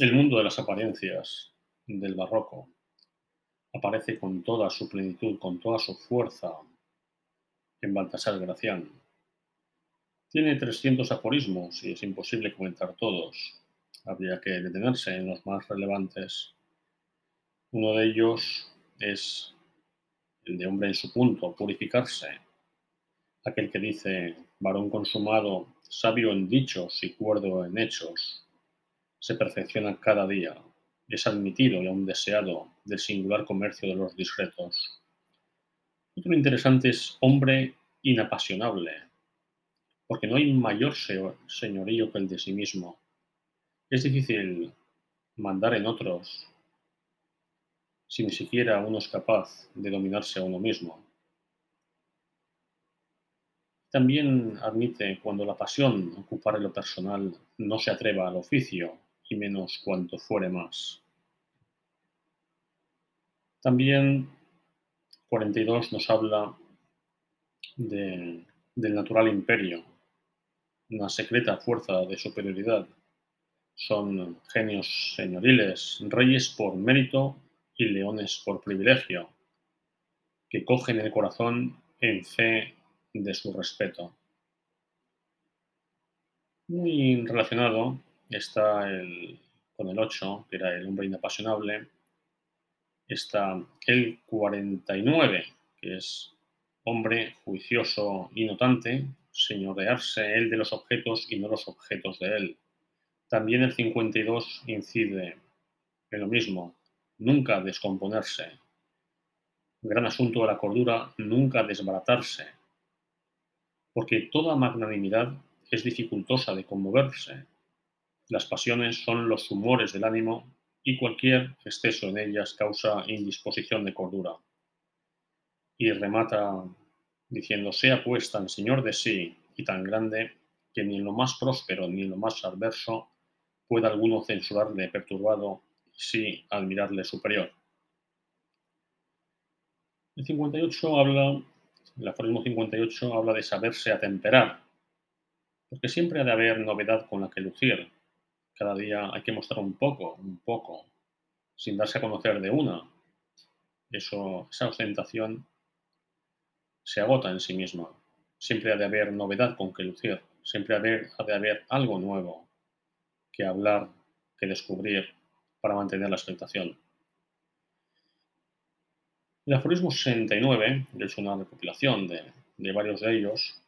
El mundo de las apariencias del barroco aparece con toda su plenitud, con toda su fuerza en Baltasar Gracián. Tiene 300 aforismos y es imposible comentar todos. Habría que detenerse en los más relevantes. Uno de ellos es el de hombre en su punto, purificarse. Aquel que dice, varón consumado, sabio en dichos y cuerdo en hechos, se perfecciona cada día, es admitido y aún deseado del singular comercio de los discretos. Otro interesante es hombre inapasionable, porque no hay mayor señorío que el de sí mismo. Es difícil mandar en otros si ni siquiera uno es capaz de dominarse a uno mismo. También admite cuando la pasión ocupare lo personal no se atreva al oficio y menos cuanto fuere más. También 42 nos habla del natural imperio, una secreta fuerza de superioridad. Son genios señoriles, reyes por mérito y leones por privilegio, que cogen el corazón en fe de su respeto. Muy relacionado está el, con el 8, que era el hombre inapasionable, está el 49, que es hombre juicioso y notante, señorearse él de los objetos y no los objetos de él. También el 52 incide en lo mismo, nunca descomponerse. Gran asunto de la cordura, nunca desbaratarse, porque toda magnanimidad es dificultosa de conmoverse, las pasiones son los humores del ánimo y cualquier exceso en ellas causa indisposición de cordura. Y remata diciendo, sea pues tan señor de sí y tan grande que ni en lo más próspero ni en lo más adverso pueda alguno censurarle perturbado sí admirarle superior. El 58 habla, el aforismo 58 habla de saberse atemperar, porque siempre ha de haber novedad con la que lucir, cada día hay que mostrar un poco, un poco, sin darse a conocer de una. Eso, esa ostentación se agota en sí misma. Siempre ha de haber novedad con que lucir, siempre ha de, ha de haber algo nuevo que hablar, que descubrir para mantener la expectación. El aforismo 69 es una recopilación de, de varios de ellos,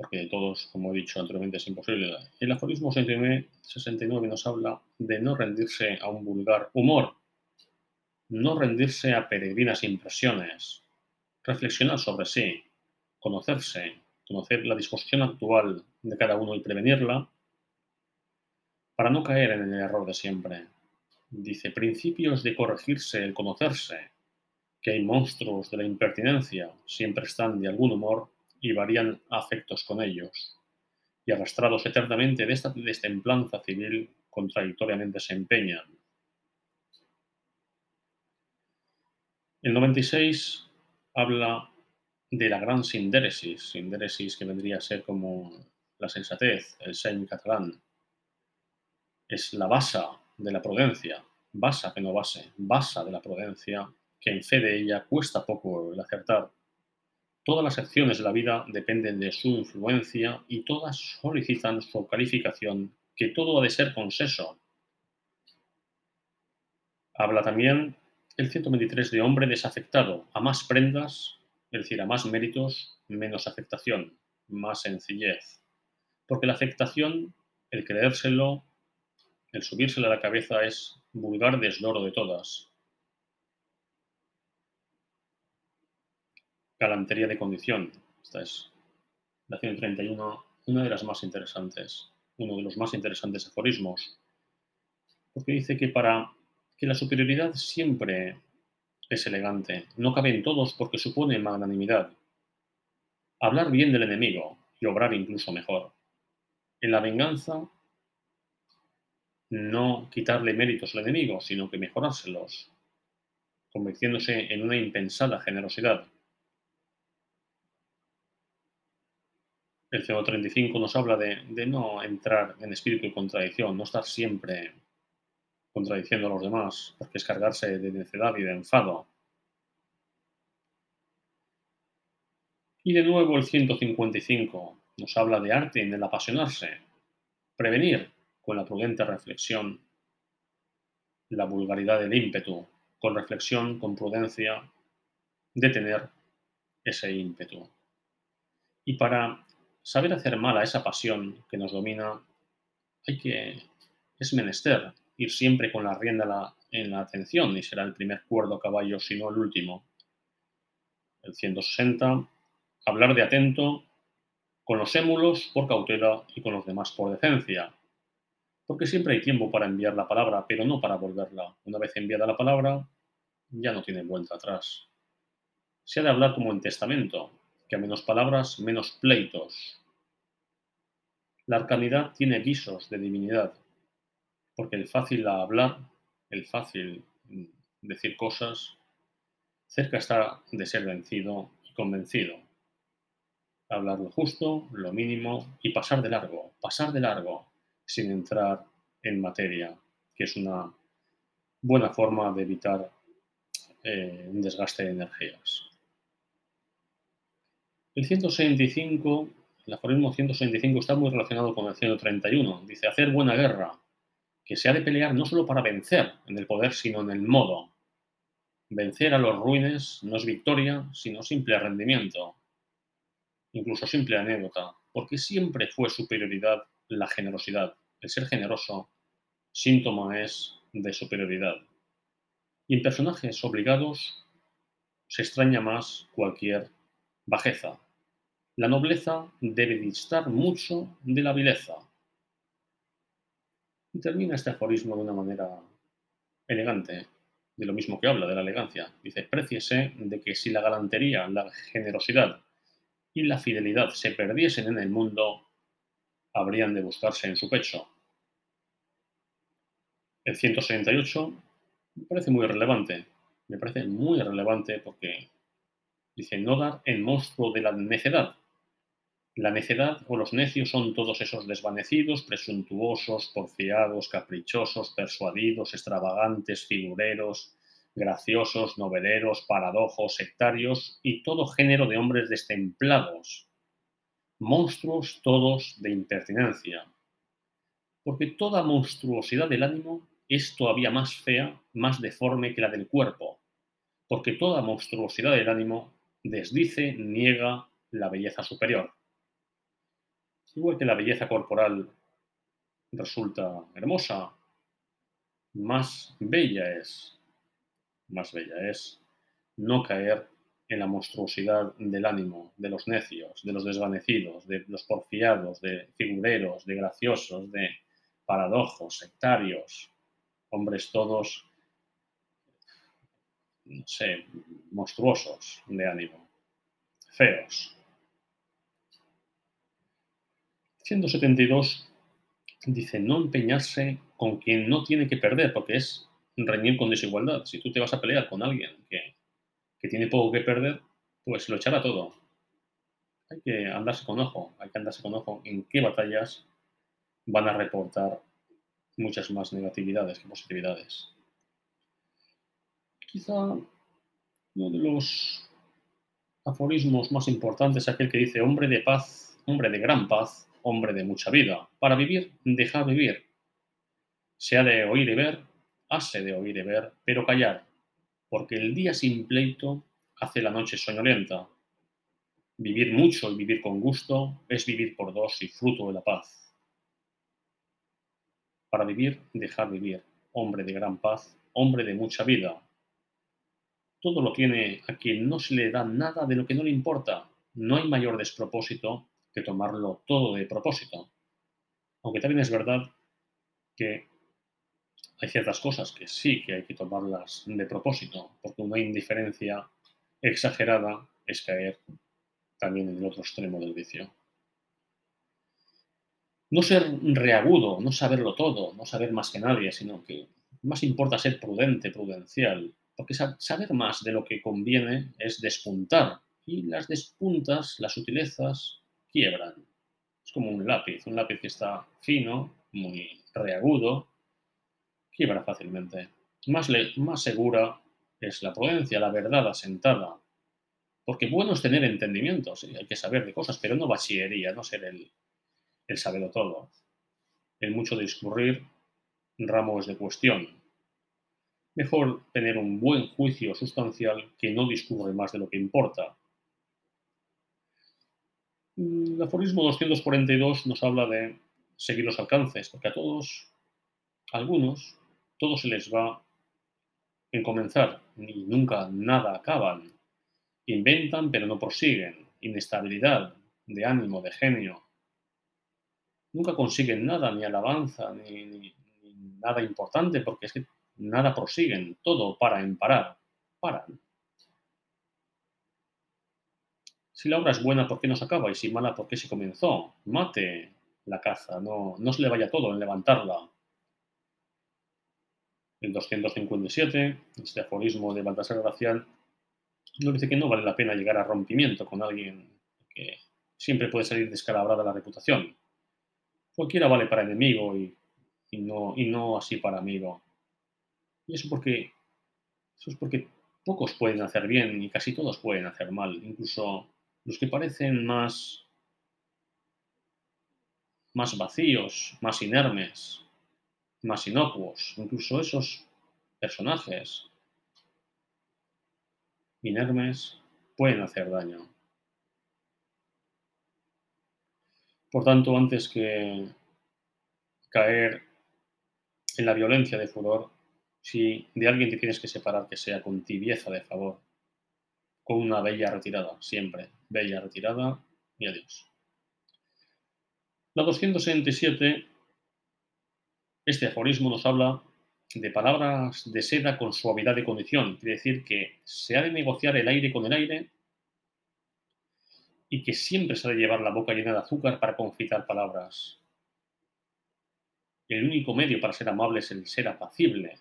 porque todos, como he dicho anteriormente, es imposible. El aforismo 69, nos habla de no rendirse a un vulgar humor, no rendirse a peregrinas impresiones, reflexionar sobre sí, conocerse, conocer la disposición actual de cada uno y prevenirla, para no caer en el error de siempre. Dice, principios de corregirse el conocerse, que hay monstruos de la impertinencia, siempre están de algún humor y varían afectos con ellos, y arrastrados eternamente de esta destemplanza civil, contradictoriamente se empeñan. El 96 habla de la gran sindéresis, sindéresis que vendría a ser como la sensatez, el sein catalán. Es la basa de la prudencia, basa que no base, basa de la prudencia, que en fe de ella cuesta poco el acertar Todas las acciones de la vida dependen de su influencia y todas solicitan su calificación, que todo ha de ser consenso. Habla también el 123 de hombre desafectado, a más prendas, es decir, a más méritos, menos afectación, más sencillez. Porque la afectación, el creérselo, el subírselo a la cabeza es vulgar desdoro de todas, galantería de condición. Esta es la 131, una de las más interesantes, uno de los más interesantes aforismos, porque dice que para que la superioridad siempre es elegante, no cabe en todos porque supone magnanimidad. Hablar bien del enemigo y obrar incluso mejor. En la venganza, no quitarle méritos al enemigo, sino que mejorárselos, convirtiéndose en una impensada generosidad. El CO35 nos habla de, no entrar en espíritu de contradicción, no estar siempre contradiciendo a los demás, porque es cargarse de necedad y de enfado. Y de nuevo el 155 nos habla de arte en el apasionarse, prevenir con la prudente reflexión la vulgaridad del ímpetu, con reflexión, con prudencia, detener ese ímpetu. Y para saber hacer mal a esa pasión que nos domina, hay que, es menester ir siempre con la rienda en la atención y será el primer cuerdo caballo, si no el último. El 160, hablar de atento con los émulos por cautela y con los demás por decencia. Porque siempre hay tiempo para enviar la palabra, pero no para volverla. Una vez enviada la palabra, ya no tiene vuelta atrás. Se ha de hablar como en testamento, que a menos palabras, menos pleitos. La arcanidad tiene visos de divinidad, porque el fácil a hablar, el fácil decir cosas, cerca está de ser vencido y convencido. Hablar lo justo, lo mínimo y pasar de largo, pasar de largo, sin entrar en materia, que es una buena forma de evitar eh, un desgaste de energías. El 165, el aforismo 165 está muy relacionado con el 131. Dice, hacer buena guerra, que se ha de pelear no solo para vencer en el poder, sino en el modo. Vencer a los ruines no es victoria, sino simple rendimiento, incluso simple anécdota, porque siempre fue superioridad la generosidad. El ser generoso, síntoma es de superioridad. Y en personajes obligados se extraña más cualquier bajeza. La nobleza debe distar mucho de la vileza. Y termina este aforismo de una manera elegante, de lo mismo que habla, de la elegancia. Dice, préciese de que si la galantería, la generosidad y la fidelidad se perdiesen en el mundo, habrían de buscarse en su pecho. El 168 me parece muy relevante. Me parece muy relevante porque dice no dar el monstruo de la necedad. La necedad o los necios son todos esos desvanecidos, presuntuosos, porfiados, caprichosos, persuadidos, extravagantes, figureros, graciosos, noveleros, paradojos, sectarios y todo género de hombres destemplados, monstruos todos de impertinencia. Porque toda monstruosidad del ánimo es todavía más fea, más deforme que la del cuerpo, porque toda monstruosidad del ánimo desdice, niega la belleza superior. Igual que la belleza corporal resulta hermosa, más bella es, más bella es no caer en la monstruosidad del ánimo, de los necios, de los desvanecidos, de los porfiados, de figureros, de graciosos, de paradojos, sectarios, hombres todos, no sé, monstruosos de ánimo, feos. 172 dice no empeñarse con quien no tiene que perder, porque es reñir con desigualdad. Si tú te vas a pelear con alguien que, que tiene poco que perder, pues lo echará todo. Hay que andarse con ojo, hay que andarse con ojo en qué batallas van a reportar muchas más negatividades que positividades. Quizá uno de los aforismos más importantes es aquel que dice hombre de paz, hombre de gran paz, hombre de mucha vida. Para vivir, dejar vivir. Se ha de oír y ver, hase de oír y ver, pero callar, porque el día sin pleito hace la noche soñolienta. Vivir mucho y vivir con gusto es vivir por dos y fruto de la paz. Para vivir, dejar vivir. Hombre de gran paz, hombre de mucha vida. Todo lo tiene a quien no se le da nada de lo que no le importa. No hay mayor despropósito que tomarlo todo de propósito. Aunque también es verdad que hay ciertas cosas que sí que hay que tomarlas de propósito, porque una indiferencia exagerada es caer también en el otro extremo del vicio no ser reagudo, no saberlo todo, no saber más que nadie, sino que más importa ser prudente, prudencial, porque saber más de lo que conviene es despuntar, y las despuntas, las sutilezas, quiebran. Es como un lápiz, un lápiz que está fino, muy reagudo, quiebra fácilmente. Más, más segura es la prudencia, la verdad asentada. Porque bueno es tener entendimiento, hay que saber de cosas, pero no bachillería, no ser el, el saberlo todo. El mucho discurrir ramos de cuestión. Mejor tener un buen juicio sustancial que no discurre más de lo que importa. El aforismo 242 nos habla de seguir los alcances, porque a todos, a algunos, todo se les va en comenzar y nunca nada acaban. Inventan pero no prosiguen. Inestabilidad de ánimo, de genio. Nunca consiguen nada, ni alabanza, ni, nada importante, porque es que nada prosiguen. Todo para en parar. Paran. Si la obra es buena, ¿por qué no se acaba? Y si mala, ¿por qué se comenzó? Mate la caza, no, no se le vaya todo en levantarla. El 257, este aforismo de Baltasar Gracián, nos dice que no vale la pena llegar a rompimiento con alguien que siempre puede salir descalabrada la reputación. Cualquiera vale para enemigo y, no, y no así para amigo. Y eso porque es porque pocos pueden hacer bien y casi todos pueden hacer mal. Incluso los que parecen más, más vacíos, más inermes, más inocuos, incluso esos personajes inermes pueden hacer daño. Por tanto, antes que caer en la violencia de furor, si de alguien te tienes que separar, que sea con tibieza de favor, con una bella retirada, siempre bella retirada y adiós. La 267, este aforismo nos habla de palabras de seda con suavidad de condición, quiere decir que se ha de negociar el aire con el aire y que siempre se ha de llevar la boca llena de azúcar para confitar palabras. El único medio para ser amable es el ser apacible.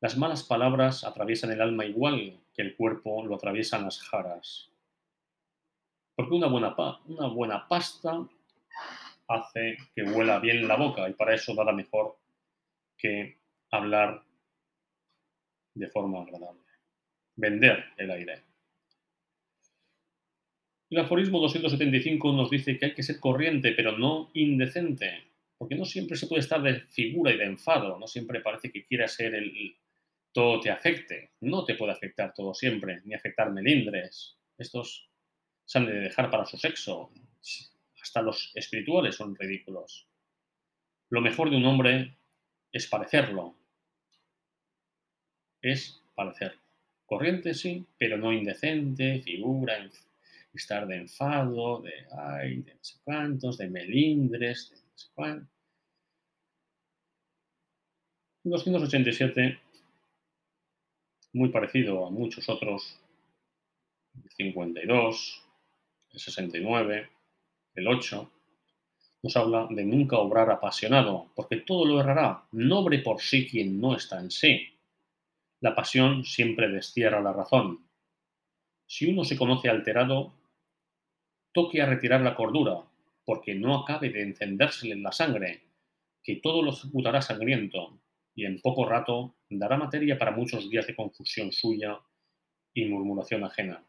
Las malas palabras atraviesan el alma igual que el cuerpo lo atraviesan las jaras. Porque una buena, pasta hace que huela bien la boca y para eso nada mejor que hablar de forma agradable. Vender el aire. El aforismo 275 nos dice que hay que ser corriente, pero no indecente, porque no siempre se puede estar de figura y de enfado, no siempre parece que quiera ser el todo te afecte. No te puede afectar todo siempre, ni afectar melindres. Estos se han de dejar para su sexo. Hasta los espirituales son ridículos. Lo mejor de un hombre es parecerlo. Es parecerlo. Corriente sí, pero no indecente, figura, estar de enfado, de ay, de no sé cuántos, de melindres, de no sé cuántos. 287, muy parecido a muchos otros, el 52, el 69, el 8, nos habla de nunca obrar apasionado, porque todo lo errará, nobre por sí quien no está en sí. La pasión siempre destierra la razón. Si uno se conoce alterado, toque a retirar la cordura, porque no acabe de encendérsele en la sangre, que todo lo ejecutará sangriento, y en poco rato dará materia para muchos días de confusión suya y murmuración ajena.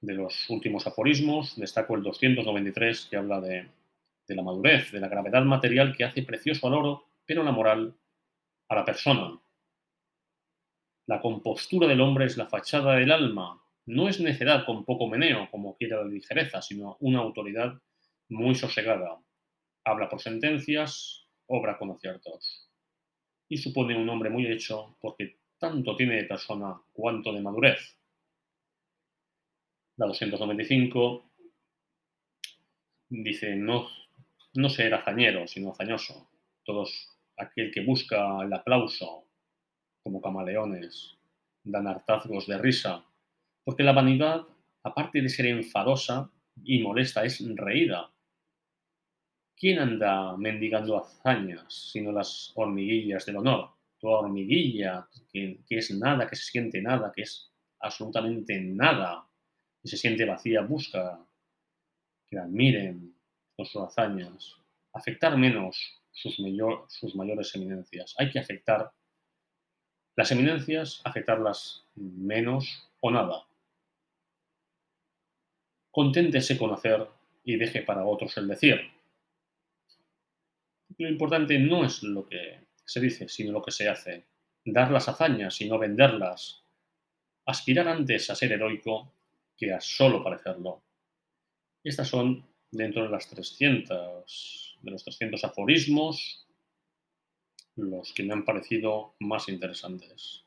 De los últimos aforismos, destaco el 293, que habla de, la madurez, de la gravedad material que hace precioso al oro, pero la moral a la persona. La compostura del hombre es la fachada del alma, no es necedad con poco meneo, como quiera la ligereza, sino una autoridad muy sosegada. Habla por sentencias, obra con aciertos. Y supone un hombre muy hecho porque tanto tiene de persona cuanto de madurez. La 295 dice, no, no ser hazañero, sino hazañoso. Todos, aquel que busca el aplauso, como camaleones, dan hartazgos de risa porque la vanidad, aparte de ser enfadosa y molesta, es reída. ¿Quién anda mendigando hazañas sino las hormiguillas del honor? Tu hormiguilla, que, es nada, que se siente nada, que es absolutamente nada, que se siente vacía, busca que la admiren con sus hazañas. afectar menos sus, sus mayores eminencias. Hay que afectar las eminencias, afectarlas menos o nada. Conténtese con hacer y deje para otros el decir. Lo importante no es lo que se dice, sino lo que se hace. Dar las hazañas y no venderlas. Aspirar antes a ser heroico que a solo parecerlo. Estas son dentro de las 300, de los 300 aforismos, los que me han parecido más interesantes.